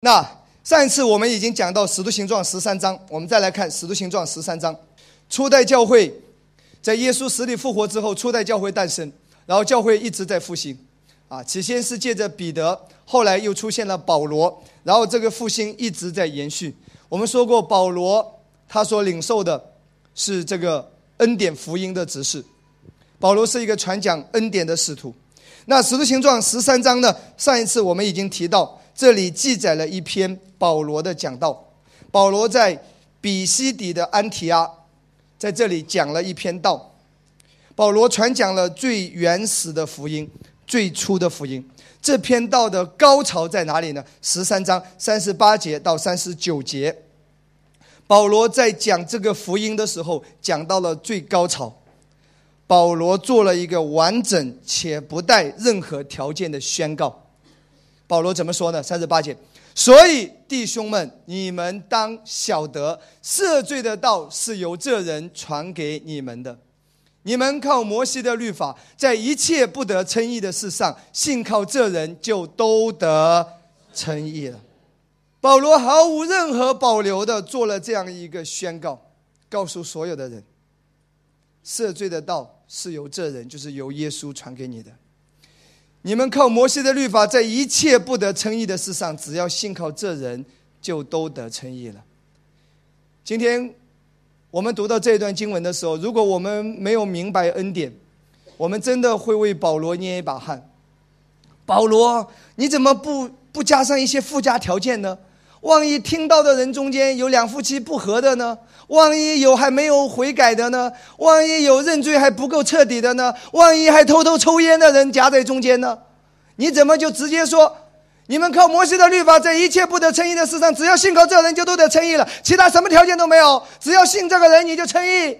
那上一次我们已经讲到《使徒行状》十三章，我们再来看《使徒行状》十三章。初代教会在耶稣死里复活之后，初代教会诞生，然后教会一直在复兴。啊，起先是借着彼得，后来又出现了保罗，然后这个复兴一直在延续。我们说过，保罗他所领受的是这个恩典福音的指示。保罗是一个传讲恩典的使徒。那《使徒行状》十三章呢？上一次我们已经提到，这里记载了一篇保罗的讲道。保罗在比西底的安提阿，在这里讲了一篇道。保罗传讲了最原始的福音。最初的福音，这篇道的高潮在哪里呢？十三章三十八节到三十九节，保罗在讲这个福音的时候，讲到了最高潮。保罗做了一个完整且不带任何条件的宣告。保罗怎么说呢？三十八节，所以弟兄们，你们当晓得，赦罪的道是由这人传给你们的。你们靠摩西的律法，在一切不得称义的事上，信靠这人就都得称义了。保罗毫无任何保留的做了这样一个宣告，告诉所有的人：赦罪的道是由这人，就是由耶稣传给你的。你们靠摩西的律法，在一切不得称义的事上，只要信靠这人，就都得称义了。今天。我们读到这一段经文的时候，如果我们没有明白恩典，我们真的会为保罗捏一把汗。保罗，你怎么不不加上一些附加条件呢？万一听到的人中间有两夫妻不和的呢？万一有还没有悔改的呢？万一有认罪还不够彻底的呢？万一还偷偷抽烟的人夹在中间呢？你怎么就直接说？你们靠摩西的律法，在一切不得称义的事上，只要信靠这人，就都得称义了。其他什么条件都没有，只要信这个人，你就称义。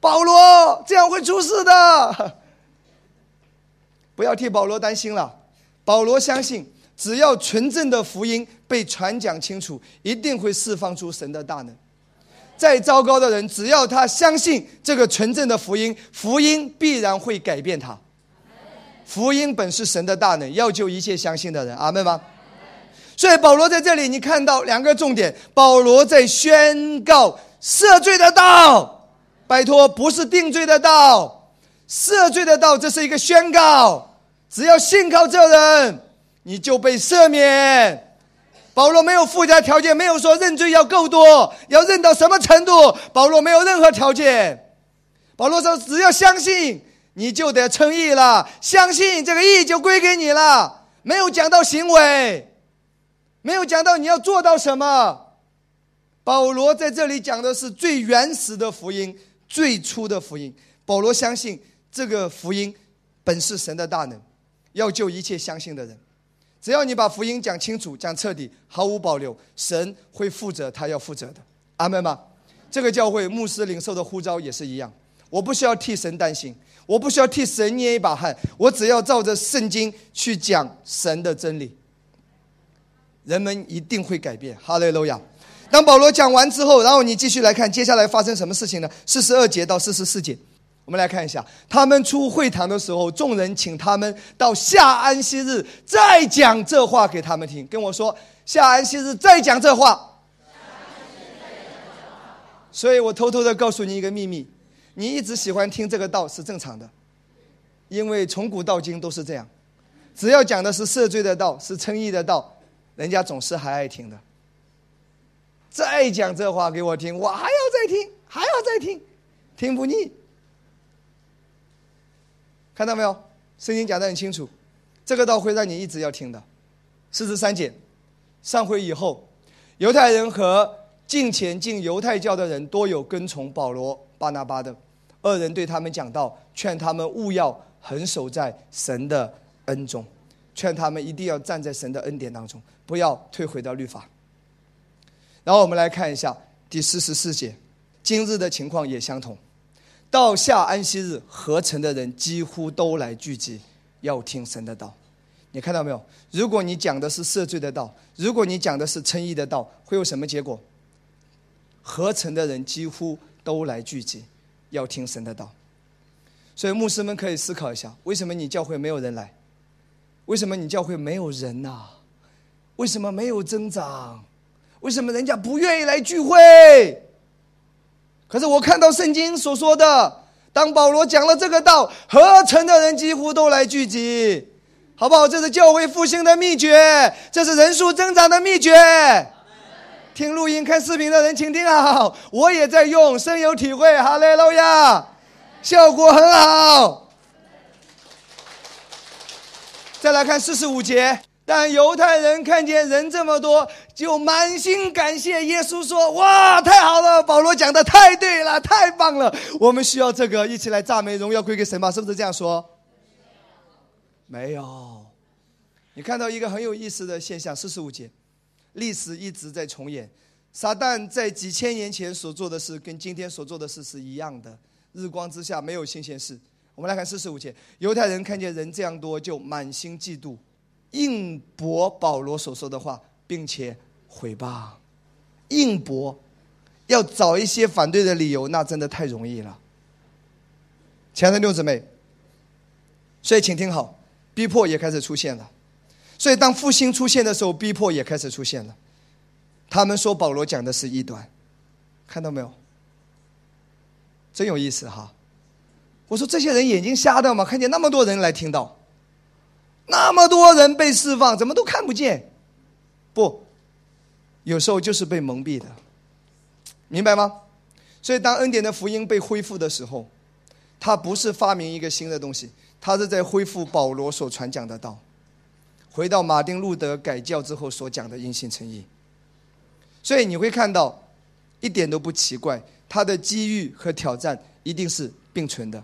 保罗这样会出事的，不要替保罗担心了。保罗相信，只要纯正的福音被传讲清楚，一定会释放出神的大能。再糟糕的人，只要他相信这个纯正的福音，福音必然会改变他。福音本是神的大能，要救一切相信的人。阿门吗？所以保罗在这里，你看到两个重点：保罗在宣告赦罪的道，拜托，不是定罪的道，赦罪的道，这是一个宣告。只要信靠这人，你就被赦免。保罗没有附加条件，没有说认罪要够多，要认到什么程度。保罗没有任何条件。保罗说，只要相信。你就得称义了，相信这个义就归给你了。没有讲到行为，没有讲到你要做到什么。保罗在这里讲的是最原始的福音，最初的福音。保罗相信这个福音本是神的大能，要救一切相信的人。只要你把福音讲清楚、讲彻底、毫无保留，神会负责他要负责的。阿门吗？这个教会牧师领受的呼召也是一样。我不需要替神担心。我不需要替神捏一把汗，我只要照着圣经去讲神的真理，人们一定会改变。哈利路亚！当保罗讲完之后，然后你继续来看接下来发生什么事情呢？四十二节到四十四节，我们来看一下。他们出会堂的时候，众人请他们到下安息日再讲这话给他们听。跟我说，下安息日再讲这话。所以我偷偷的告诉你一个秘密。你一直喜欢听这个道是正常的，因为从古到今都是这样，只要讲的是赦罪的道，是称义的道，人家总是还爱听的。再讲这话给我听，我还要再听，还要再听，听不腻。看到没有？圣经讲的很清楚，这个道会让你一直要听的。四十三节，上回以后，犹太人和进前进犹太教的人多有跟从保罗、巴拿巴的。二人对他们讲道，劝他们勿要横守在神的恩中，劝他们一定要站在神的恩典当中，不要退回到律法。然后我们来看一下第四十四节，今日的情况也相同。到下安息日，合成的人几乎都来聚集，要听神的道。你看到没有？如果你讲的是赦罪的道，如果你讲的是称义的道，会有什么结果？合成的人几乎都来聚集。要听神的道，所以牧师们可以思考一下：为什么你教会没有人来？为什么你教会没有人呐？为什么没有增长？为什么人家不愿意来聚会？可是我看到圣经所说的，当保罗讲了这个道，合成的人几乎都来聚集，好不好？这是教会复兴的秘诀，这是人数增长的秘诀。听录音、看视频的人，请听好，我也在用，深有体会。哈利路亚，效果很好。再来看四十五节。但犹太人看见人这么多，就满心感谢耶稣，说：“哇，太好了！保罗讲的太对了，太棒了！我们需要这个，一起来赞美荣耀归给神吧，是不是这样说？”没有，你看到一个很有意思的现象，四十五节，历史一直在重演。撒旦在几千年前所做的事，跟今天所做的事是一样的。日光之下没有新鲜事。我们来看四十五节，犹太人看见人这样多，就满心嫉妒。应驳保罗所说的话，并且毁谤，应驳，要找一些反对的理由，那真的太容易了。亲爱的六姊妹，所以请听好，逼迫也开始出现了。所以当复兴出现的时候，逼迫也开始出现了。他们说保罗讲的是异端，看到没有？真有意思哈！我说这些人眼睛瞎的吗？看见那么多人来听到。那么多人被释放，怎么都看不见？不，有时候就是被蒙蔽的，明白吗？所以，当恩典的福音被恢复的时候，他不是发明一个新的东西，他是在恢复保罗所传讲的道，回到马丁路德改教之后所讲的因信诚意。所以你会看到，一点都不奇怪，他的机遇和挑战一定是并存的。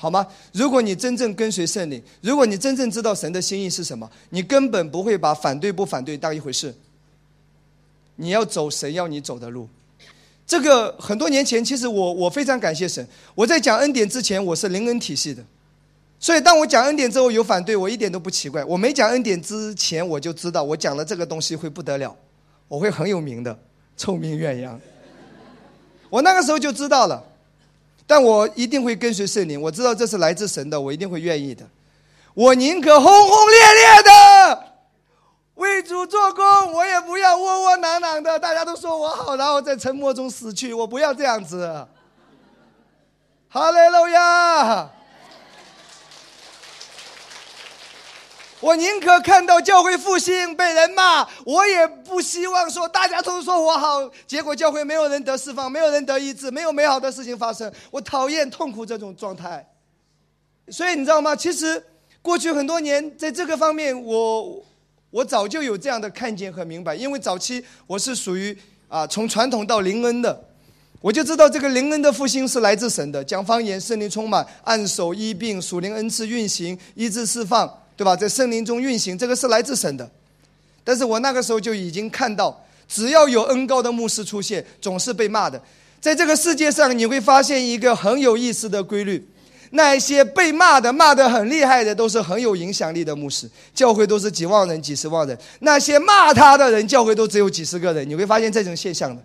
好吗？如果你真正跟随圣灵，如果你真正知道神的心意是什么，你根本不会把反对不反对当一回事。你要走神要你走的路。这个很多年前，其实我我非常感谢神。我在讲恩典之前，我是灵恩体系的，所以当我讲恩典之后有反对，我一点都不奇怪。我没讲恩典之前，我就知道我讲了这个东西会不得了，我会很有名的，臭名远扬。我那个时候就知道了。但我一定会跟随圣灵，我知道这是来自神的，我一定会愿意的。我宁可轰轰烈烈的为主做工，我也不要窝窝囊囊的。大家都说我好，然后在沉默中死去，我不要这样子。哈利路亚。我宁可看到教会复兴被人骂，我也不希望说大家都说我好，结果教会没有人得释放，没有人得医治，没有美好的事情发生。我讨厌痛苦这种状态。所以你知道吗？其实过去很多年在这个方面，我我早就有这样的看见和明白。因为早期我是属于啊从传统到灵恩的，我就知道这个灵恩的复兴是来自神的，讲方言、圣灵充满、按手医病、属灵恩赐运行、医治释放。对吧？在森林中运行，这个是来自神的。但是我那个时候就已经看到，只要有恩高的牧师出现，总是被骂的。在这个世界上，你会发现一个很有意思的规律：那些被骂的、骂得很厉害的，都是很有影响力的牧师。教会都是几万人、几十万人，那些骂他的人，教会都只有几十个人。你会发现这种现象的。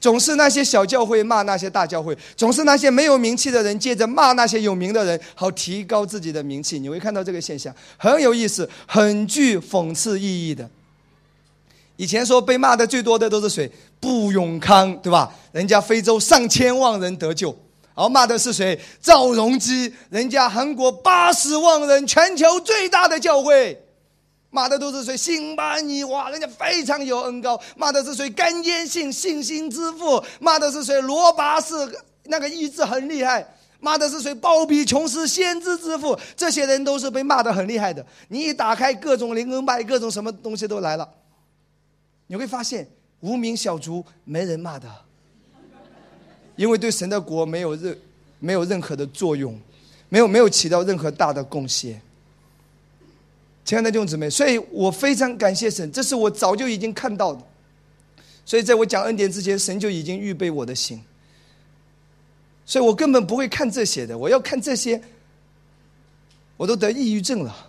总是那些小教会骂那些大教会，总是那些没有名气的人借着骂那些有名的人，好提高自己的名气。你会看到这个现象很有意思，很具讽刺意义的。以前说被骂的最多的都是谁？布永康，对吧？人家非洲上千万人得救，而骂的是谁？赵荣基，人家韩国八十万人，全球最大的教会。骂的都是谁？辛巴尼哇，人家非常有恩高。骂的是谁？甘坚信信心之父。骂的是谁？罗拔士那个意志很厉害。骂的是谁？鲍比琼斯先知之父。这些人都是被骂的很厉害的。你一打开各种灵恩派，各种什么东西都来了。你会发现无名小卒没人骂的，因为对神的国没有任没有任何的作用，没有没有起到任何大的贡献。亲爱的弟兄姊妹，所以我非常感谢神，这是我早就已经看到的。所以在我讲恩典之前，神就已经预备我的心。所以我根本不会看这些的，我要看这些，我都得抑郁症了。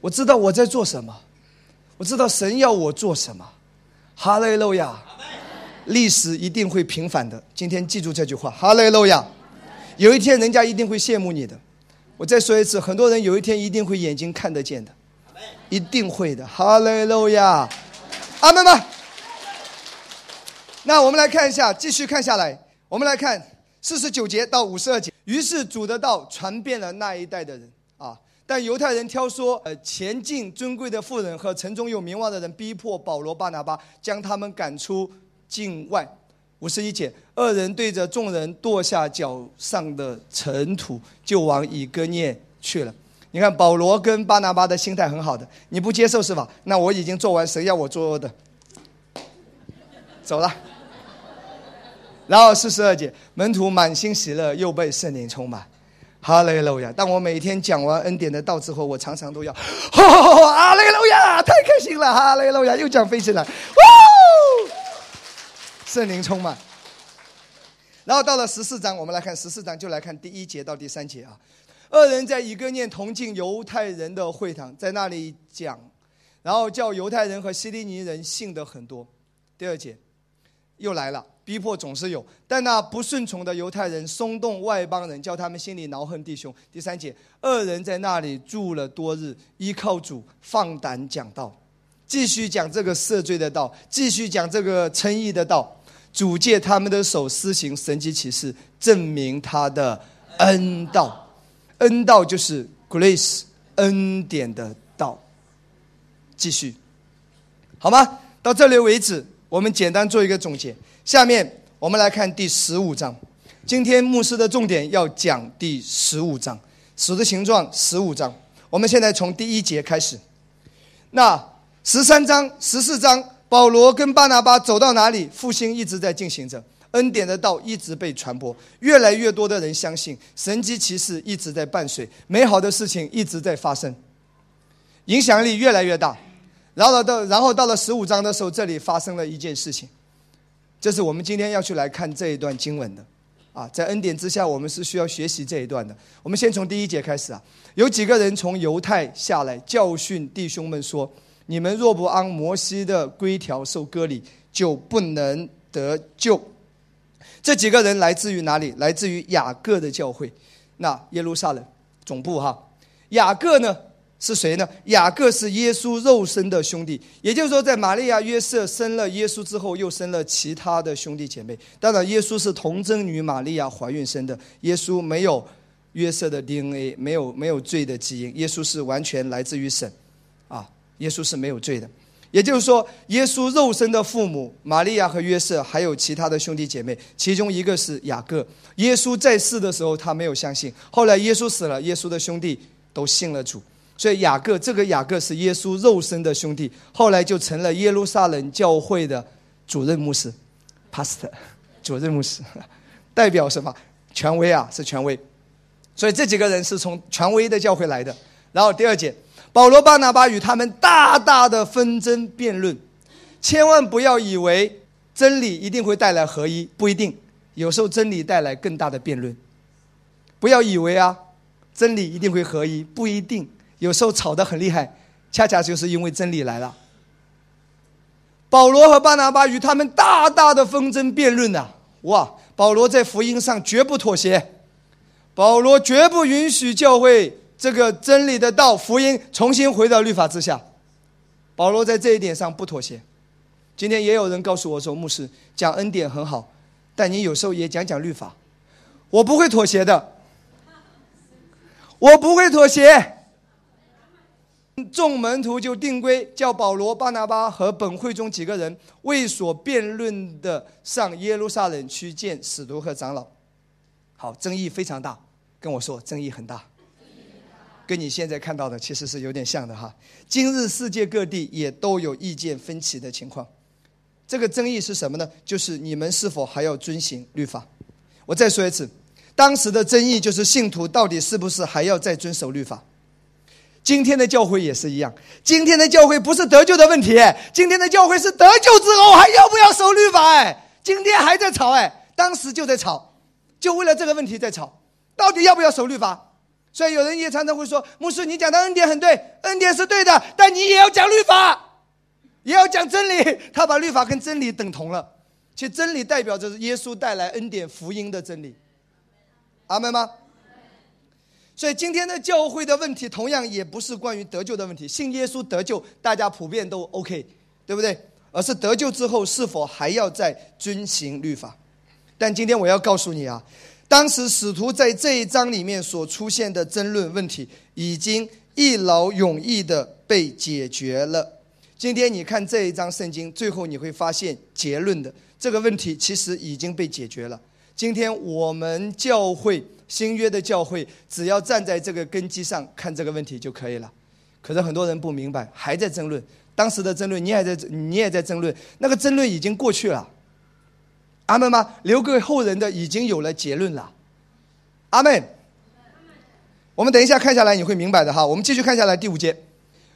我知道我在做什么，我知道神要我做什么。哈利路亚，历史一定会平反的。今天记住这句话，哈利路亚。有一天，人家一定会羡慕你的。我再说一次，很多人有一天一定会眼睛看得见的。一定会的。哈利路亚，阿门吗？那我们来看一下，继续看下来，我们来看四十九节到五十二节。于是主的道传遍了那一代的人啊，但犹太人挑唆呃前进尊贵的富人和城中有名望的人，逼迫保罗、巴拿巴，将他们赶出境外。五十一节，二人对着众人跺下脚上的尘土，就往以哥念去了。你看保罗跟巴拿巴的心态很好的，你不接受是吧？那我已经做完谁要我做的，走了。然后四十二节，门徒满心喜乐，又被圣灵充满。哈雷路亚！当我每天讲完恩典的道之后，我常常都要，哈雷路亚，太开心了！哈雷路亚，又讲飞起来，哇！圣灵充满。然后到了十四章，我们来看十四章，就来看第一节到第三节啊。二人在以哥念同进犹太人的会堂，在那里讲，然后叫犹太人和希利尼人信的很多。第二节又来了，逼迫总是有，但那不顺从的犹太人松动外邦人，叫他们心里恼恨弟兄。第三节，二人在那里住了多日，依靠主放胆讲道，继续讲这个赦罪的道，继续讲这个称义的道。主借他们的手施行神迹奇事，证明他的恩道。恩道就是 grace 恩典的道。继续，好吗？到这里为止，我们简单做一个总结。下面我们来看第十五章。今天牧师的重点要讲第十五章，使的形状十五章。我们现在从第一节开始。那十三章、十四章。保罗跟巴拿巴走到哪里，复兴一直在进行着，恩典的道一直被传播，越来越多的人相信，神迹奇事一直在伴随，美好的事情一直在发生，影响力越来越大。然后到然后到了十五章的时候，这里发生了一件事情，这是我们今天要去来看这一段经文的，啊，在恩典之下，我们是需要学习这一段的。我们先从第一节开始啊，有几个人从犹太下来教训弟兄们说。你们若不按摩西的规条受割礼，就不能得救。这几个人来自于哪里？来自于雅各的教会，那耶路撒冷总部哈。雅各呢是谁呢？雅各是耶稣肉身的兄弟，也就是说，在玛利亚约瑟生了耶稣之后，又生了其他的兄弟姐妹。当然，耶稣是童贞女玛利亚怀孕生的，耶稣没有约瑟的 DNA，没有没有罪的基因，耶稣是完全来自于神啊。耶稣是没有罪的，也就是说，耶稣肉身的父母玛利亚和约瑟，还有其他的兄弟姐妹，其中一个是雅各。耶稣在世的时候，他没有相信；后来耶稣死了，耶稣的兄弟都信了主。所以雅各这个雅各是耶稣肉身的兄弟，后来就成了耶路撒冷教会的主任牧师，pastor，主任牧师，代表什么？权威啊，是权威。所以这几个人是从权威的教会来的。然后第二节。保罗、巴拿巴与他们大大的纷争辩论，千万不要以为真理一定会带来合一，不一定。有时候真理带来更大的辩论。不要以为啊，真理一定会合一，不一定。有时候吵得很厉害，恰恰就是因为真理来了。保罗和巴拿巴与他们大大的纷争辩论呐，哇！保罗在福音上绝不妥协，保罗绝不允许教会。这个真理的道，福音重新回到律法之下，保罗在这一点上不妥协。今天也有人告诉我说：“牧师讲恩典很好，但你有时候也讲讲律法。”我不会妥协的，我不会妥协。众门徒就定规，叫保罗、巴拿巴和本会中几个人为所辩论的上耶路撒冷去见使徒和长老。好，争议非常大，跟我说争议很大。跟你现在看到的其实是有点像的哈。今日世界各地也都有意见分歧的情况，这个争议是什么呢？就是你们是否还要遵行律法？我再说一次，当时的争议就是信徒到底是不是还要再遵守律法？今天的教会也是一样，今天的教会不是得救的问题，今天的教会是得救之后还要不要守律法？哎，今天还在吵哎，当时就在吵，就为了这个问题在吵，到底要不要守律法？所以有人也常常会说：“牧师，你讲的恩典很对，恩典是对的，但你也要讲律法，也要讲真理。他把律法跟真理等同了。其实真理代表着耶稣带来恩典福音的真理。阿门吗？所以今天的教会的问题，同样也不是关于得救的问题。信耶稣得救，大家普遍都 OK，对不对？而是得救之后是否还要再遵行律法？但今天我要告诉你啊，当时使徒在这一章里面所出现的争论问题，已经一劳永逸的被解决了。今天你看这一章圣经，最后你会发现结论的这个问题其实已经被解决了。今天我们教会新约的教会，只要站在这个根基上看这个问题就可以了。可是很多人不明白，还在争论。当时的争论，你还在，你也在争论。那个争论已经过去了。阿门吗？留给后人的已经有了结论了。阿门。我们等一下看下来你会明白的哈。我们继续看下来第五节。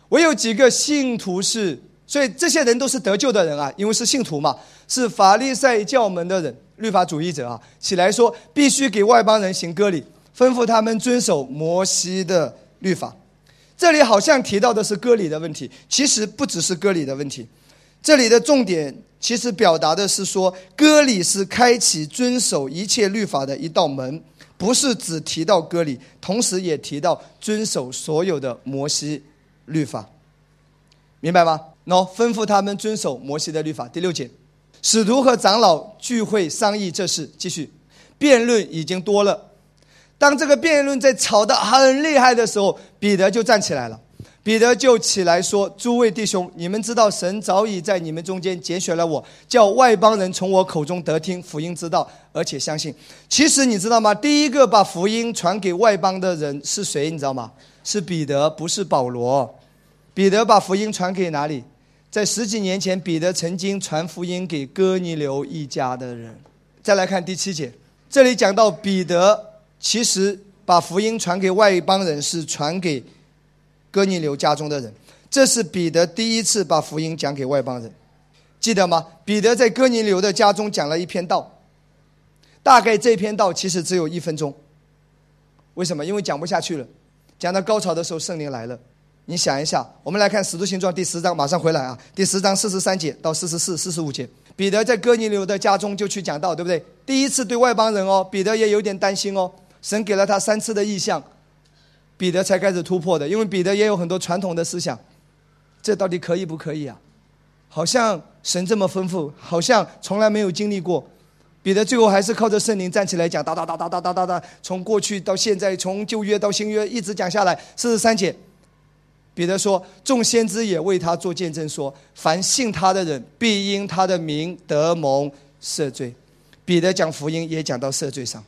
我有几个信徒是，所以这些人都是得救的人啊，因为是信徒嘛，是法利赛教门的人，律法主义者啊，起来说必须给外邦人行割礼，吩咐他们遵守摩西的律法。这里好像提到的是割礼的问题，其实不只是割礼的问题。这里的重点其实表达的是说，割礼是开启遵守一切律法的一道门，不是只提到割礼，同时也提到遵守所有的摩西。律法，明白吗？喏，吩咐他们遵守摩西的律法。第六节，使徒和长老聚会商议这事，继续辩论已经多了。当这个辩论在吵得很厉害的时候，彼得就站起来了。彼得就起来说：“诸位弟兄，你们知道神早已在你们中间拣选了我，叫外邦人从我口中得听福音之道，而且相信。其实你知道吗？第一个把福音传给外邦的人是谁？你知道吗？是彼得，不是保罗。彼得把福音传给哪里？在十几年前，彼得曾经传福音给哥尼流一家的人。再来看第七节，这里讲到彼得其实把福音传给外邦人，是传给。”哥尼流家中的人，这是彼得第一次把福音讲给外邦人，记得吗？彼得在哥尼流的家中讲了一篇道，大概这篇道其实只有一分钟。为什么？因为讲不下去了。讲到高潮的时候，圣灵来了。你想一下，我们来看《使徒行传》第十章，马上回来啊！第十章四十三节到四十四、四十五节，彼得在哥尼流的家中就去讲道，对不对？第一次对外邦人哦，彼得也有点担心哦。神给了他三次的意象。彼得才开始突破的，因为彼得也有很多传统的思想，这到底可以不可以啊？好像神这么吩咐，好像从来没有经历过。彼得最后还是靠着圣灵站起来讲，哒哒哒哒哒哒哒哒，从过去到现在，从旧约到新约，一直讲下来四十三节。彼得说：“众先知也为他做见证，说凡信他的人，必因他的名得蒙赦罪。”彼得讲福音也讲到赦罪上。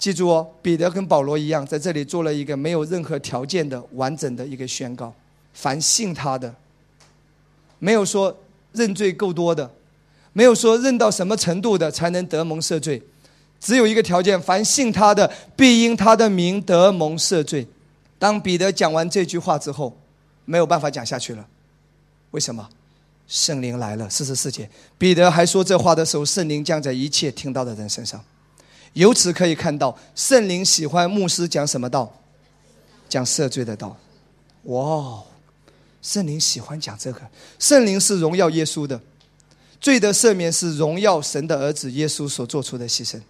记住哦，彼得跟保罗一样，在这里做了一个没有任何条件的完整的一个宣告：凡信他的，没有说认罪够多的，没有说认到什么程度的才能得蒙赦罪，只有一个条件：凡信他的，必因他的名得蒙赦罪。当彼得讲完这句话之后，没有办法讲下去了。为什么？圣灵来了。四十四节，彼得还说这话的时候，圣灵降在一切听到的人身上。由此可以看到，圣灵喜欢牧师讲什么道？讲赦罪的道。哇，圣灵喜欢讲这个。圣灵是荣耀耶稣的，罪的赦免是荣耀神的儿子耶稣所做出的牺牲。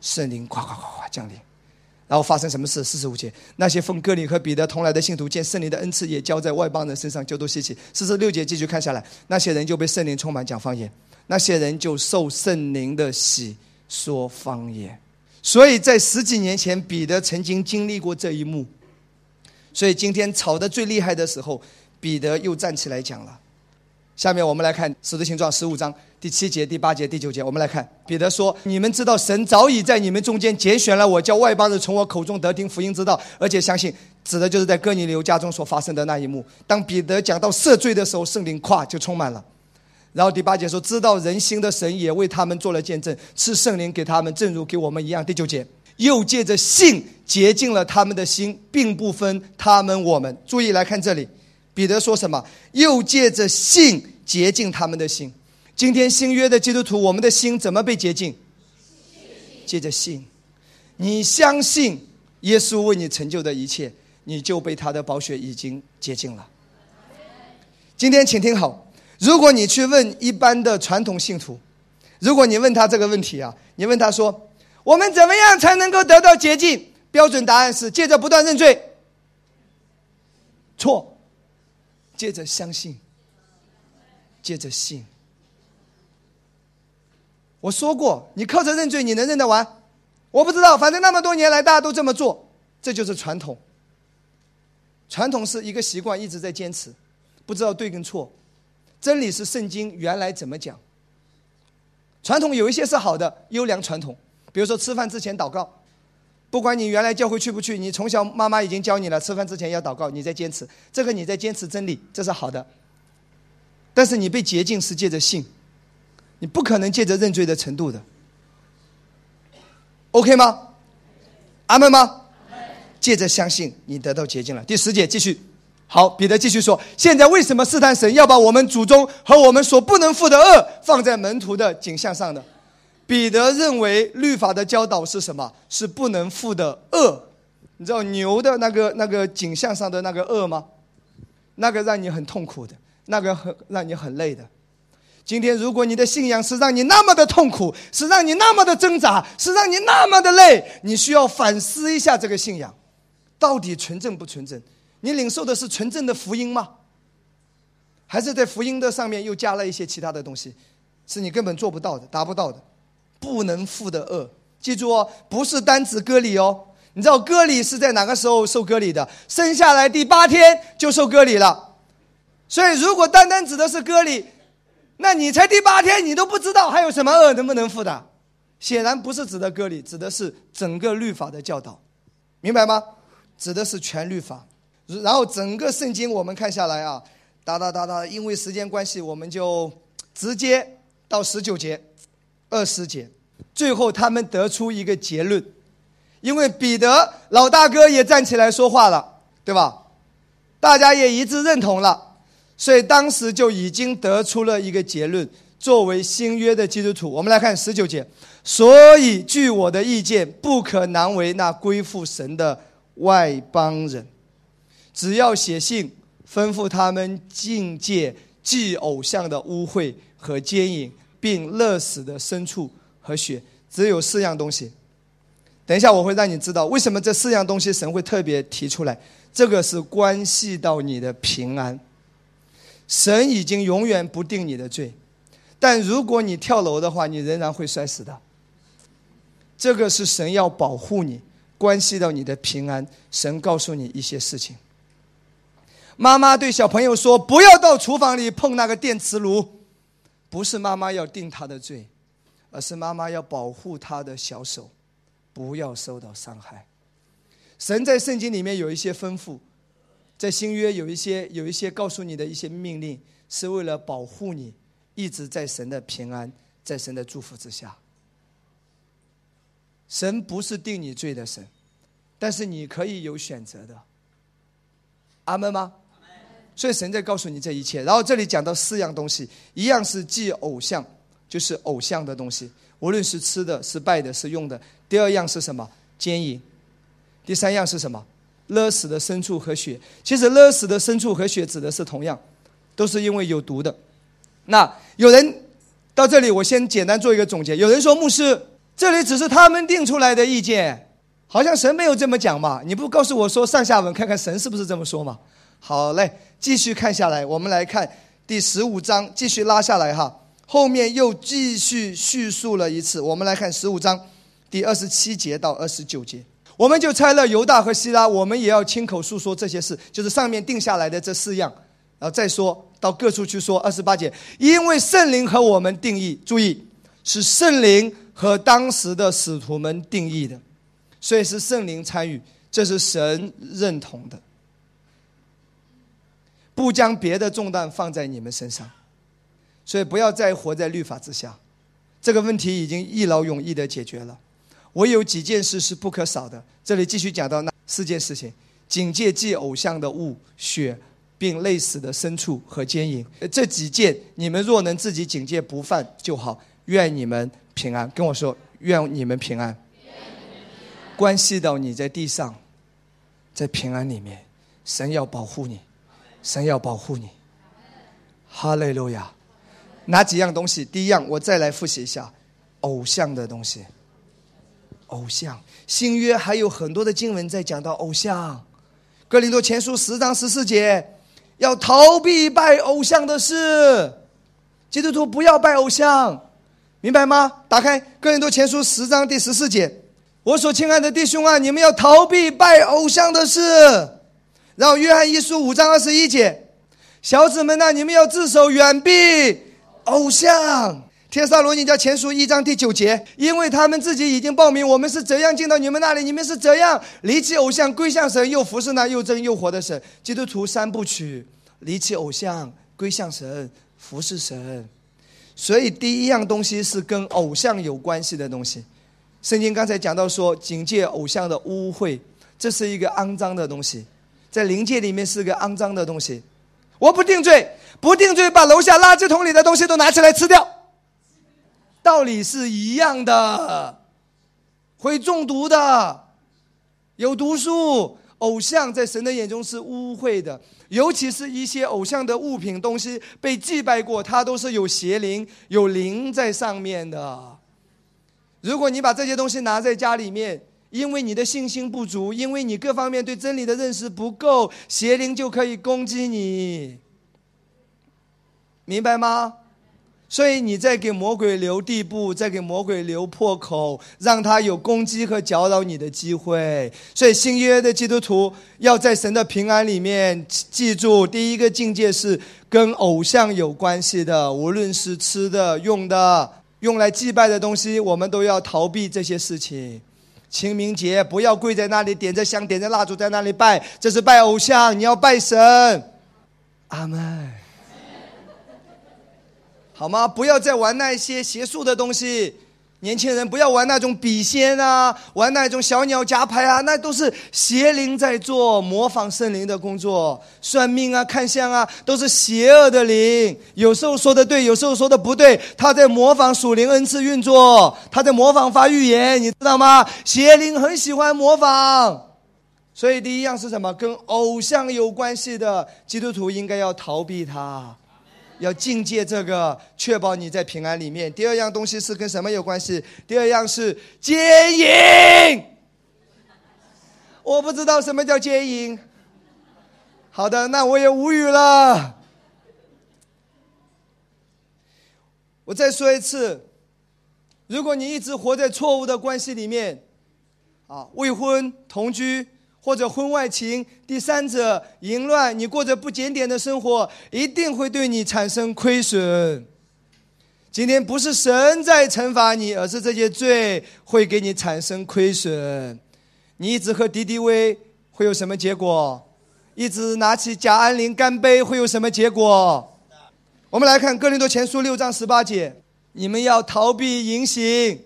圣灵夸夸夸夸降临，然后发生什么事？四十五节，那些奉哥林和彼得同来的信徒见圣灵的恩赐也交在外邦人身上，就都稀奇。四十六节继续看下来，那些人就被圣灵充满，讲方言。那些人就受圣灵的喜。说方言，所以在十几年前，彼得曾经经历过这一幕。所以今天吵得最厉害的时候，彼得又站起来讲了。下面我们来看《使徒行状》十五章第七节、第八节、第九节。我们来看，彼得说：“你们知道，神早已在你们中间拣选了我，叫外邦人从我口中得听福音之道，而且相信。”指的就是在哥尼流家中所发生的那一幕。当彼得讲到赦罪的时候，圣灵咵就充满了。然后第八节说：“知道人心的神也为他们做了见证，赐圣灵给他们，正如给我们一样。”第九节又借着信洁净了他们的心，并不分他们我们。注意来看这里，彼得说什么？又借着信洁净他们的心。今天新约的基督徒，我们的心怎么被洁净？借着信，你相信耶稣为你成就的一切，你就被他的宝血已经洁净了。今天请听好。如果你去问一般的传统信徒，如果你问他这个问题啊，你问他说：“我们怎么样才能够得到洁净？”标准答案是借着不断认罪，错，借着相信，借着信。我说过，你靠着认罪，你能认得完？我不知道，反正那么多年来大家都这么做，这就是传统。传统是一个习惯，一直在坚持，不知道对跟错。真理是圣经原来怎么讲？传统有一些是好的优良传统，比如说吃饭之前祷告，不管你原来教会去不去，你从小妈妈已经教你了，吃饭之前要祷告，你在坚持，这个你在坚持真理，这是好的。但是你被洁净是借着信，你不可能借着认罪的程度的，OK 吗？阿门吗？借着相信，你得到洁净了。第十节继续。好，彼得继续说：“现在为什么试探神要把我们祖宗和我们所不能负的恶放在门徒的景象上呢？”彼得认为律法的教导是什么？是不能负的恶。你知道牛的那个那个景象上的那个恶吗？那个让你很痛苦的，那个很让你很累的。今天如果你的信仰是让你那么的痛苦，是让你那么的挣扎，是让你那么的累，你需要反思一下这个信仰，到底纯正不纯正？你领受的是纯正的福音吗？还是在福音的上面又加了一些其他的东西，是你根本做不到的、达不到的、不能负的恶？记住哦，不是单指割礼哦。你知道割礼是在哪个时候受割礼的？生下来第八天就受割礼了。所以，如果单单指的是割礼，那你才第八天，你都不知道还有什么恶能不能负的？显然不是指的割礼，指的是整个律法的教导，明白吗？指的是全律法。然后整个圣经我们看下来啊，哒哒哒哒，因为时间关系，我们就直接到十九节、二十节，最后他们得出一个结论，因为彼得老大哥也站起来说话了，对吧？大家也一致认同了，所以当时就已经得出了一个结论。作为新约的基督徒，我们来看十九节，所以据我的意见，不可难为那归附神的外邦人。只要写信吩咐他们境界祭偶像的污秽和奸淫，并勒死的牲畜和血，只有四样东西。等一下我会让你知道为什么这四样东西神会特别提出来。这个是关系到你的平安。神已经永远不定你的罪，但如果你跳楼的话，你仍然会摔死的。这个是神要保护你，关系到你的平安。神告诉你一些事情。妈妈对小朋友说：“不要到厨房里碰那个电磁炉。”不是妈妈要定他的罪，而是妈妈要保护他的小手，不要受到伤害。神在圣经里面有一些吩咐，在新约有一些有一些告诉你的一些命令，是为了保护你一直在神的平安，在神的祝福之下。神不是定你罪的神，但是你可以有选择的。阿门吗？所以神在告诉你这一切，然后这里讲到四样东西，一样是祭偶像，就是偶像的东西，无论是吃的、是拜的、是用的。第二样是什么？奸淫。第三样是什么？勒死的牲畜和血。其实勒死的牲畜和血指的是同样，都是因为有毒的。那有人到这里，我先简单做一个总结。有人说牧师，这里只是他们定出来的意见，好像神没有这么讲嘛？你不告诉我说上下文，看看神是不是这么说嘛？好嘞。继续看下来，我们来看第十五章，继续拉下来哈。后面又继续叙述了一次。我们来看十五章第二十七节到二十九节，我们就猜了犹大和希拉，我们也要亲口述说这些事，就是上面定下来的这四样，然后再说到各处去说。二十八节，因为圣灵和我们定义，注意是圣灵和当时的使徒们定义的，所以是圣灵参与，这是神认同的。不将别的重担放在你们身上，所以不要再活在律法之下。这个问题已经一劳永逸的解决了。我有几件事是不可少的。这里继续讲到那四件事情：警戒祭偶像的物、血，并累死的牲畜和奸淫。这几件你们若能自己警戒不犯就好。愿你们平安。跟我说，愿你们平安。关系到你在地上，在平安里面，神要保护你。神要保护你，哈利路亚！哪几样东西？第一样，我再来复习一下，偶像的东西。偶像。新约还有很多的经文在讲到偶像，哥林多前书十章十四节，要逃避拜偶像的事。基督徒不要拜偶像，明白吗？打开哥林多前书十章第十四节，我所亲爱的弟兄啊，你们要逃避拜偶像的事。然后约翰一书五章二十一节，小子们呐，你们要自守，远避偶像。天撒罗尼迦前书一章第九节，因为他们自己已经报名，我们是怎样进到你们那里，你们是怎样离弃偶像归向神，又服侍那又真又活的神。基督徒三部曲：离弃偶像，归向神，服侍神。所以第一样东西是跟偶像有关系的东西。圣经刚才讲到说，警戒偶像的污秽，这是一个肮脏的东西，在灵界里面是个肮脏的东西。我不定罪，不定罪，把楼下垃圾桶里的东西都拿起来吃掉。道理是一样的，会中毒的，有毒素。偶像在神的眼中是污秽的，尤其是一些偶像的物品东西被祭拜过，它都是有邪灵、有灵在上面的。如果你把这些东西拿在家里面，因为你的信心不足，因为你各方面对真理的认识不够，邪灵就可以攻击你，明白吗？所以你在给魔鬼留地步，在给魔鬼留破口，让他有攻击和搅扰你的机会。所以新约的基督徒要在神的平安里面记住，第一个境界是跟偶像有关系的，无论是吃的、用的、用来祭拜的东西，我们都要逃避这些事情。清明节不要跪在那里点着香、点着蜡烛在那里拜，这是拜偶像。你要拜神。阿门。好吗？不要再玩那些邪术的东西，年轻人不要玩那种笔仙啊，玩那种小鸟夹牌啊，那都是邪灵在做，模仿圣灵的工作。算命啊，看相啊，都是邪恶的灵。有时候说的对，有时候说的不对，他在模仿属灵恩赐运作，他在模仿发预言，你知道吗？邪灵很喜欢模仿，所以第一样是什么？跟偶像有关系的基督徒应该要逃避他。要境界这个，确保你在平安里面。第二样东西是跟什么有关系？第二样是奸淫。我不知道什么叫奸淫。好的，那我也无语了。我再说一次，如果你一直活在错误的关系里面，啊，未婚同居。或者婚外情，第三者淫乱，你过着不检点的生活，一定会对你产生亏损。今天不是神在惩罚你，而是这些罪会给你产生亏损。你一直喝敌敌畏，会有什么结果？一直拿起甲胺林干杯，会有什么结果？我们来看哥林多前书六章十八节：你们要逃避淫行。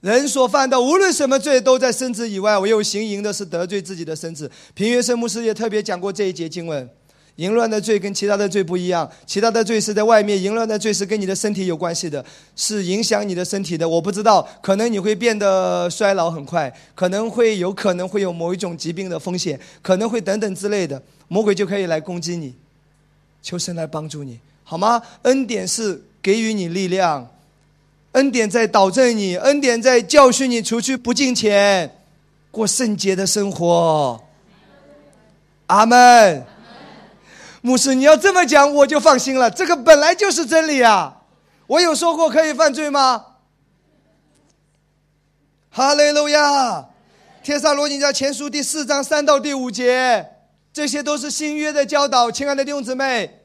人所犯的无论什么罪，都在身子以外；唯有行淫的是得罪自己的身子。平原圣牧师也特别讲过这一节经文：淫乱的罪跟其他的罪不一样，其他的罪是在外面，淫乱的罪是跟你的身体有关系的，是影响你的身体的。我不知道，可能你会变得衰老很快，可能会有可能会有某一种疾病的风险，可能会等等之类的，魔鬼就可以来攻击你。求神来帮助你，好吗？恩典是给予你力量。恩典在导正你，恩典在教训你，除去不敬钱，过圣洁的生活。阿门。牧师，你要这么讲，我就放心了。这个本来就是真理啊！我有说过可以犯罪吗？哈利路亚！天撒罗尼迦前书第四章三到第五节，这些都是新约的教导。亲爱的弟兄姊妹，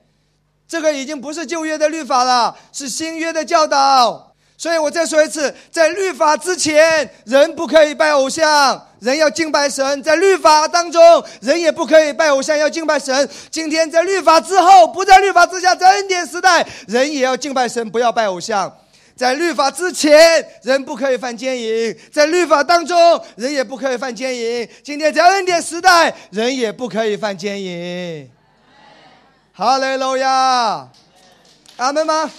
这个已经不是旧约的律法了，是新约的教导。所以我再说一次，在律法之前，人不可以拜偶像，人要敬拜神；在律法当中，人也不可以拜偶像，要敬拜神。今天在律法之后，不在律法之下，在恩典时代，人也要敬拜神，不要拜偶像。在律法之前，人不可以犯奸淫；在律法当中，人也不可以犯奸淫。今天在恩典时代，人也不可以犯奸淫。哈利路亚，阿门吗？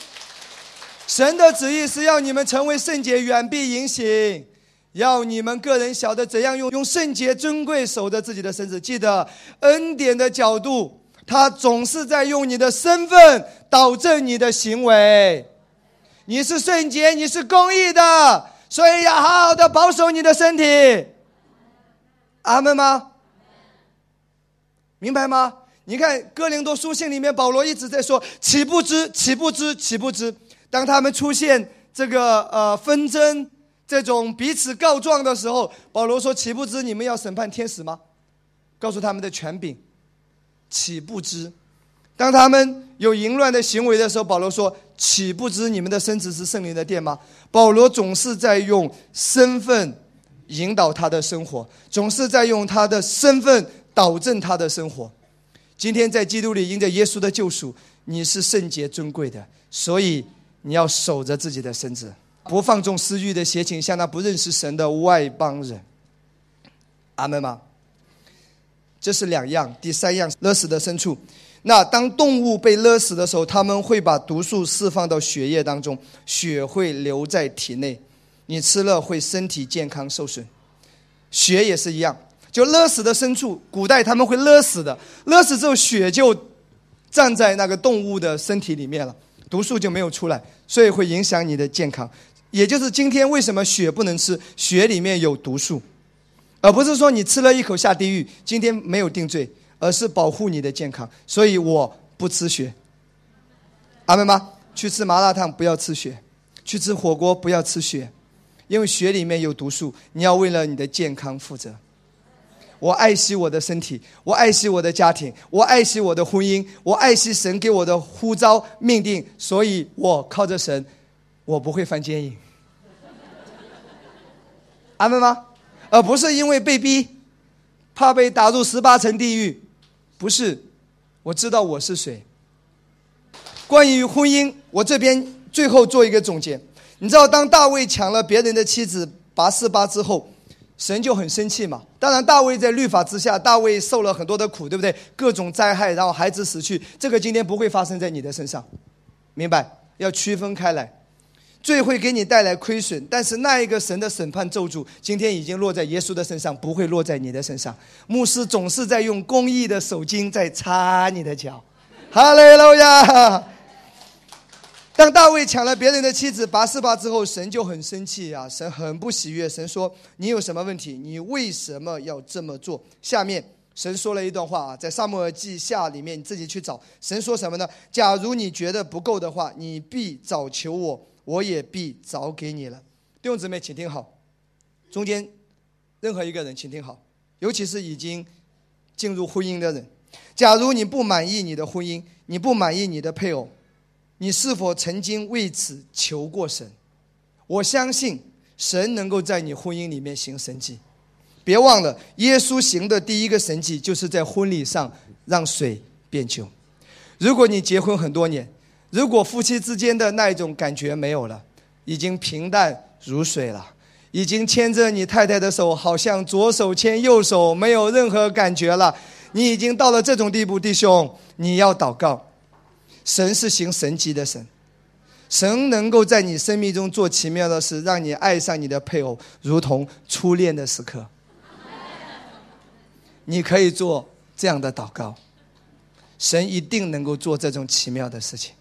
神的旨意是要你们成为圣洁，远避淫行，要你们个人晓得怎样用用圣洁尊贵守着自己的身子。记得恩典的角度，他总是在用你的身份导正你的行为。你是圣洁，你是公义的，所以要好好的保守你的身体。阿门吗？明白吗？你看哥林多书信里面，保罗一直在说：岂不知，岂不知，岂不知？当他们出现这个呃纷争，这种彼此告状的时候，保罗说：岂不知你们要审判天使吗？告诉他们的权柄，岂不知？当他们有淫乱的行为的时候，保罗说：岂不知你们的身子是圣灵的殿吗？保罗总是在用身份引导他的生活，总是在用他的身份导正他的生活。今天在基督里，因着耶稣的救赎，你是圣洁尊贵的，所以你要守着自己的身子，不放纵私欲的邪情，像那不认识神的外邦人。阿门吗？这是两样。第三样，勒死的牲畜。那当动物被勒死的时候，他们会把毒素释放到血液当中，血会留在体内，你吃了会身体健康受损。血也是一样。就勒死的牲畜，古代他们会勒死的，勒死之后血就站在那个动物的身体里面了，毒素就没有出来，所以会影响你的健康。也就是今天为什么血不能吃，血里面有毒素，而不是说你吃了一口下地狱，今天没有定罪，而是保护你的健康。所以我不吃血，阿门吗？去吃麻辣烫不要吃血，去吃火锅不要吃血，因为血里面有毒素，你要为了你的健康负责。我爱惜我的身体，我爱惜我的家庭，我爱惜我的婚姻，我爱惜神给我的呼召命定，所以我靠着神，我不会犯奸淫。阿门吗？而不是因为被逼，怕被打入十八层地狱，不是。我知道我是谁。关于婚姻，我这边最后做一个总结。你知道，当大卫抢了别人的妻子拔示巴之后。神就很生气嘛。当然，大卫在律法之下，大卫受了很多的苦，对不对？各种灾害，然后孩子死去，这个今天不会发生在你的身上，明白？要区分开来，最会给你带来亏损，但是那一个神的审判咒诅，今天已经落在耶稣的身上，不会落在你的身上。牧师总是在用公义的手巾在擦你的脚，哈利路亚。当大卫抢了别人的妻子拔示巴之后，神就很生气啊！神很不喜悦。神说：“你有什么问题？你为什么要这么做？”下面神说了一段话啊，在撒母耳记下里面，你自己去找。神说什么呢？假如你觉得不够的话，你必早求我，我也必早给你了。弟兄姊妹，请听好，中间任何一个人，请听好，尤其是已经进入婚姻的人，假如你不满意你的婚姻，你不满意你的配偶。你是否曾经为此求过神？我相信神能够在你婚姻里面行神迹。别忘了，耶稣行的第一个神迹就是在婚礼上让水变酒。如果你结婚很多年，如果夫妻之间的那一种感觉没有了，已经平淡如水了，已经牵着你太太的手，好像左手牵右手，没有任何感觉了，你已经到了这种地步，弟兄，你要祷告。神是行神迹的神，神能够在你生命中做奇妙的事，让你爱上你的配偶，如同初恋的时刻。你可以做这样的祷告，神一定能够做这种奇妙的事情。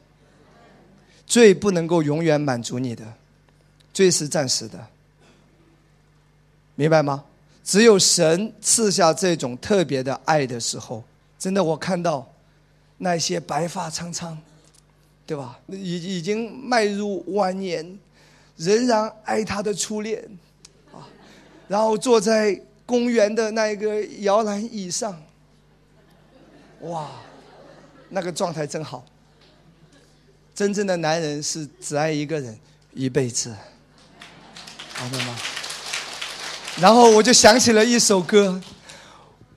罪不能够永远满足你的，罪是暂时的，明白吗？只有神赐下这种特别的爱的时候，真的，我看到。那些白发苍苍，对吧？已已经迈入晚年，仍然爱他的初恋，啊，然后坐在公园的那一个摇篮椅上，哇，那个状态真好。真正的男人是只爱一个人一辈子，好的吗？然后我就想起了一首歌，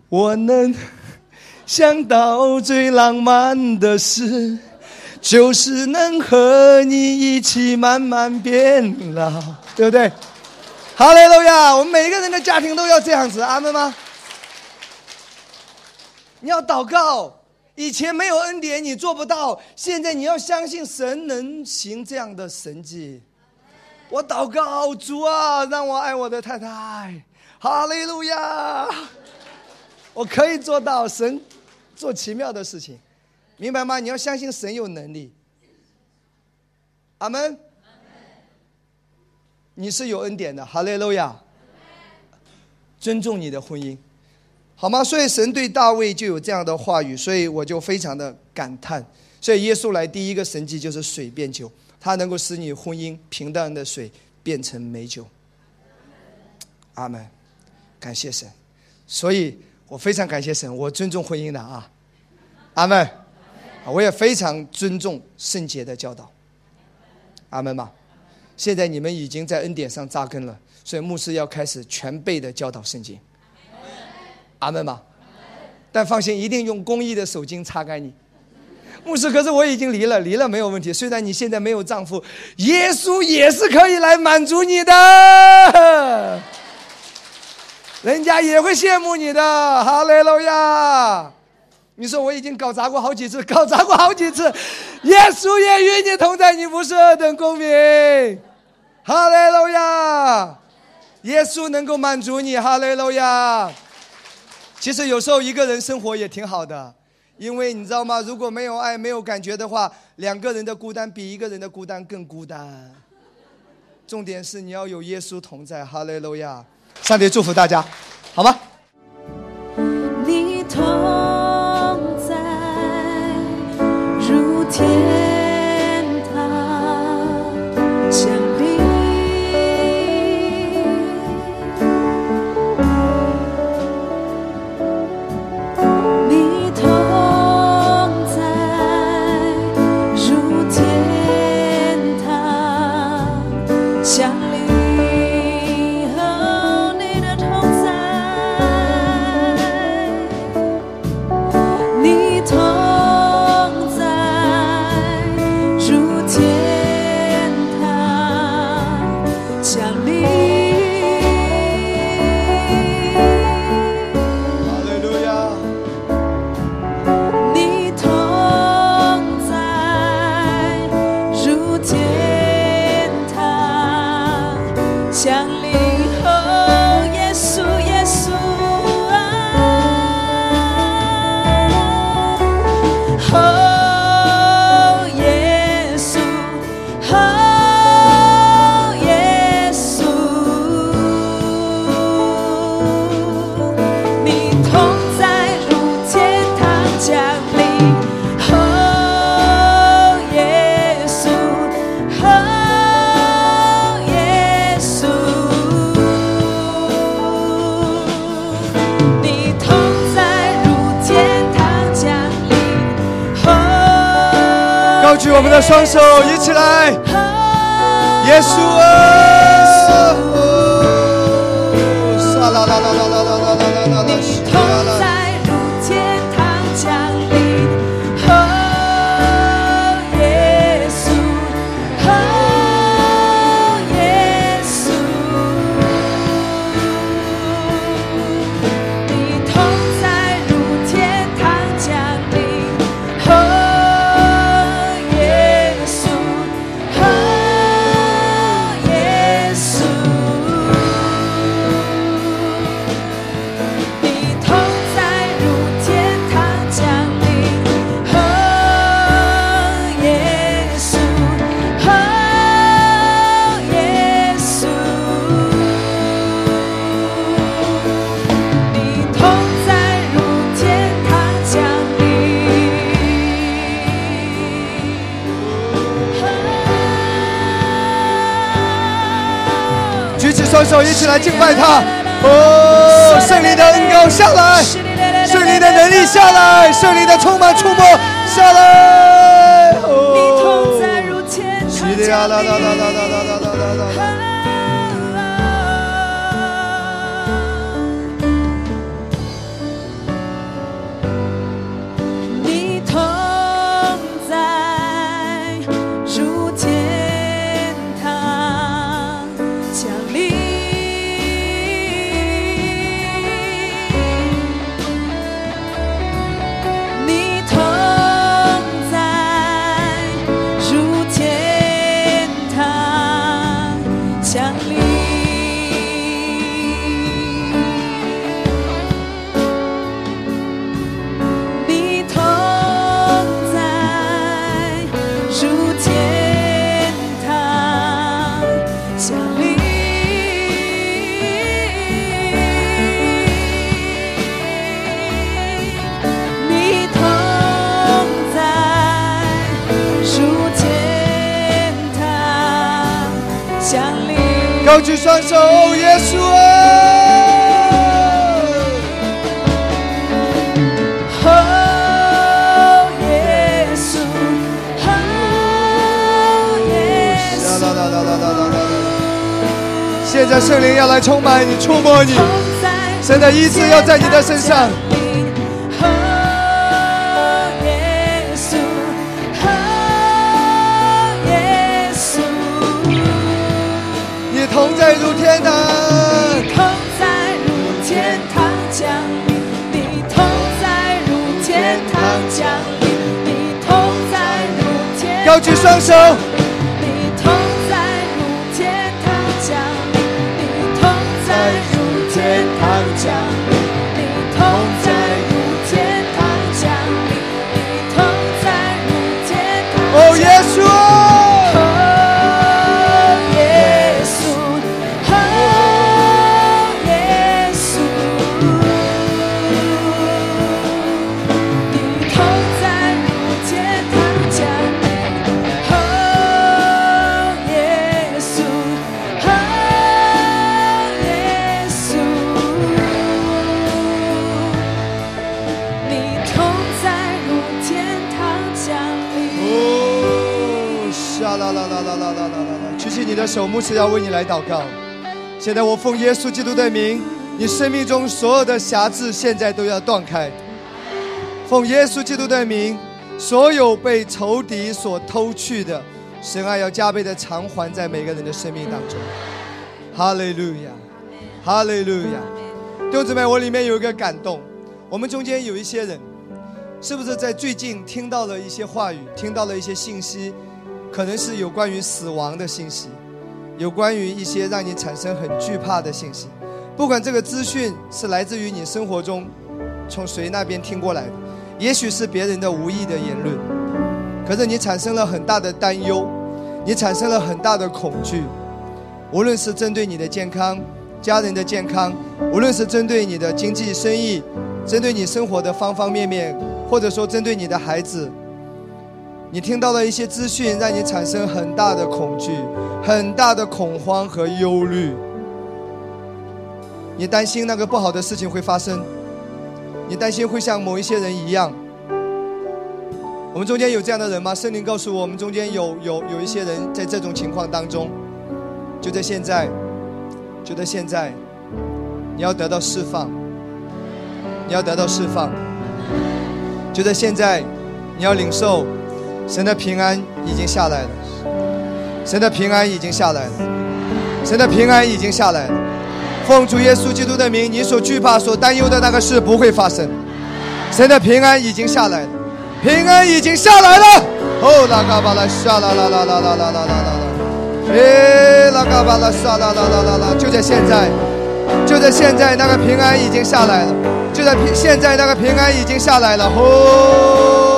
我能。想到最浪漫的事，就是能和你一起慢慢变老，对不对？哈利路亚！我们每个人的家庭都要这样子，阿门吗？你要祷告，以前没有恩典你做不到，现在你要相信神能行这样的神迹。我祷告主啊，让我爱我的太太，哈利路亚！我可以做到，神。做奇妙的事情，明白吗？你要相信神有能力。阿门。你是有恩典的，哈利路亚。尊重你的婚姻，好吗？所以神对大卫就有这样的话语，所以我就非常的感叹。所以耶稣来第一个神迹就是水变酒，它能够使你婚姻平淡的水变成美酒。阿门，感谢神。所以我非常感谢神，我尊重婚姻的啊，阿门。我也非常尊重圣洁的教导，阿门吧。现在你们已经在恩典上扎根了，所以牧师要开始全备的教导圣经，阿门吧。但放心，一定用公益的手巾擦干你。牧师，可是我已经离了，离了没有问题。虽然你现在没有丈夫，耶稣也是可以来满足你的，人家也会羡慕你的。哈利路亚！你说我已经搞砸过好几次，搞砸过好几次，耶稣也与你同在，你不是二等公民。哈利路亚！耶稣能够满足你，哈利路亚。其实有时候一个人生活也挺好的。因为你知道吗？如果没有爱、没有感觉的话，两个人的孤单比一个人的孤单更孤单。重点是你要有耶稣同在，哈利路亚！上帝祝福大家，好吗？你同在，如天我们的双手一起来。耶稣啊。啦啦啦啦啦一起来敬拜他，哦！圣灵的恩膏下来，圣灵的能力下来，圣灵的充满触摸下来，哦！哈利路亚！触摸你，同在神的医治要在你的身上。你同在如天堂。同在如天堂降临，你同在如天堂降临，你同在如天高举双手，牧师要为你来祷告。现在我奉耶稣基督的名，你生命中所有的瑕疵现在都要断开。奉耶稣基督的名，所有被仇敌所偷去的，神爱要加倍的偿还在每个人的生命当中。哈利路亚，哈利路亚！弟兄姊妹，我里面有一个感动，我们中间有一些人，是不是在最近听到了一些话语，听到了一些信息，可能是有关于死亡的信息，有关于一些让你产生很惧怕的信息。不管这个资讯是来自于你生活中从谁那边听过来的，也许是别人的无意的言论，可是你产生了很大的担忧，你产生了很大的恐惧，无论是针对你的健康、家人的健康，无论是针对你的经济生意，针对你生活的方方面面，或者说针对你的孩子，你听到了一些资讯，让你产生很大的恐惧、很大的恐慌和忧虑。你担心那个不好的事情会发生，你担心会像某一些人一样。我们中间有这样的人吗？圣灵告诉我，我们中间有有有一些人在这种情况当中，就在现在，就在现在，你要得到释放，你要得到释放，就在现在，你要领受神的平安已经下来了，神的平安已经下来了，神的平安已经下来了。奉主耶稣基督的名，你所惧怕、所担忧的那个事不会发生。神的平安已经下来了，平安已经下来了。哦，拉嘎巴拉沙啦啦啦啦啦啦啦啦啦啦，诶，拉嘎巴拉沙啦啦啦啦啦，就在现在，就在现在，那个平安已经下来了，就在平现在，那个平安已经下来了。哦，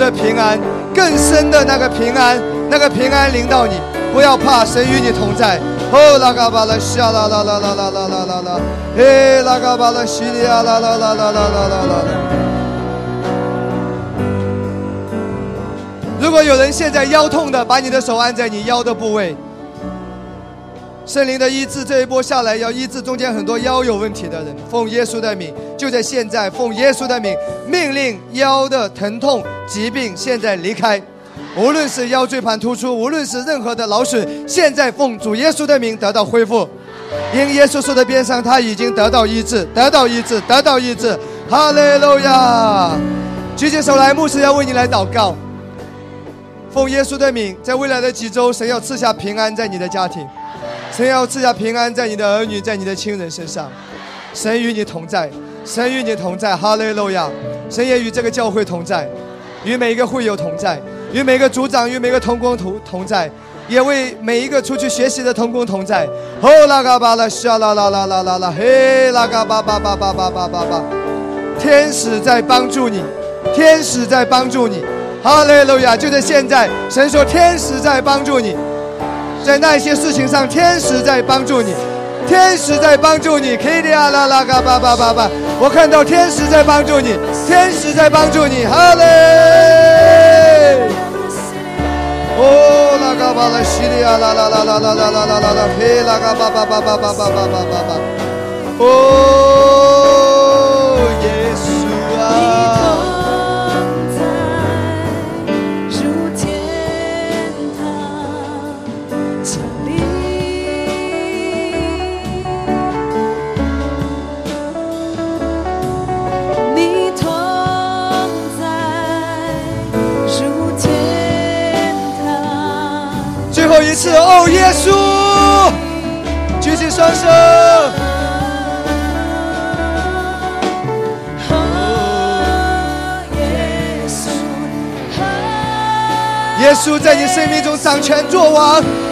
的平安，更深的那个平安，那个平安临到你。不要怕，神与你同在。哦，拉嘎巴拉沙啦啦啦啦啦啦啦啦啦，诶，拉嘎巴拉西里啊啦啦啦啦啦啦啦啦。如果有人现在腰痛的，把你的手按在你腰的部位。圣灵的医治这一波下来，要医治中间很多腰有问题的人。奉耶稣的名，就在现在，奉耶稣的名，命令腰的疼痛疾病现在离开。无论是腰椎盘突出，无论是任何的劳损，现在奉主耶稣的名得到恢复。因耶稣说的边上，他已经得到医治，得到医治，得到医治。哈利路亚！举起手来，牧师要为你来祷告。奉耶稣的名，在未来的几周，神要赐下平安在你的家庭，神要赐下平安在你的儿女，在你的亲人身上。神与你同在，神与你同在。哈利路亚！神也与这个教会同在，与每一个会友同在。与每个组长、与每个同工同同在，也为每一个出去学习的同工同在。哦，拉嘎巴拉沙啦啦啦啦啦啦，嘿，拉嘎巴巴巴巴巴巴巴巴，天使在帮助你，天使在帮助你。哈利路亚！就在现在，神说天使在帮助你，在那些事情上，天使在帮助你，天使在帮助你 kdr 啦啦嘎巴巴巴巴。我看到天使在帮助你天使在帮助你哈嘞！哦那嘎巴拉西里啊啦啦啦啦啦啦啦啦啦啦啦嘿那嘎巴巴巴巴巴巴巴巴哦啊啊啊耶稣啊耶稣。在你生命中掌权做王。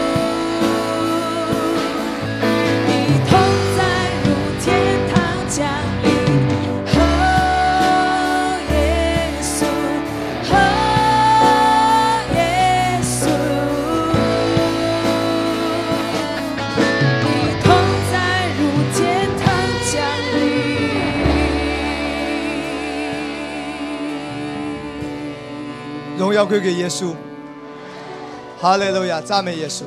交归给耶稣，哈利路亚，赞美耶稣。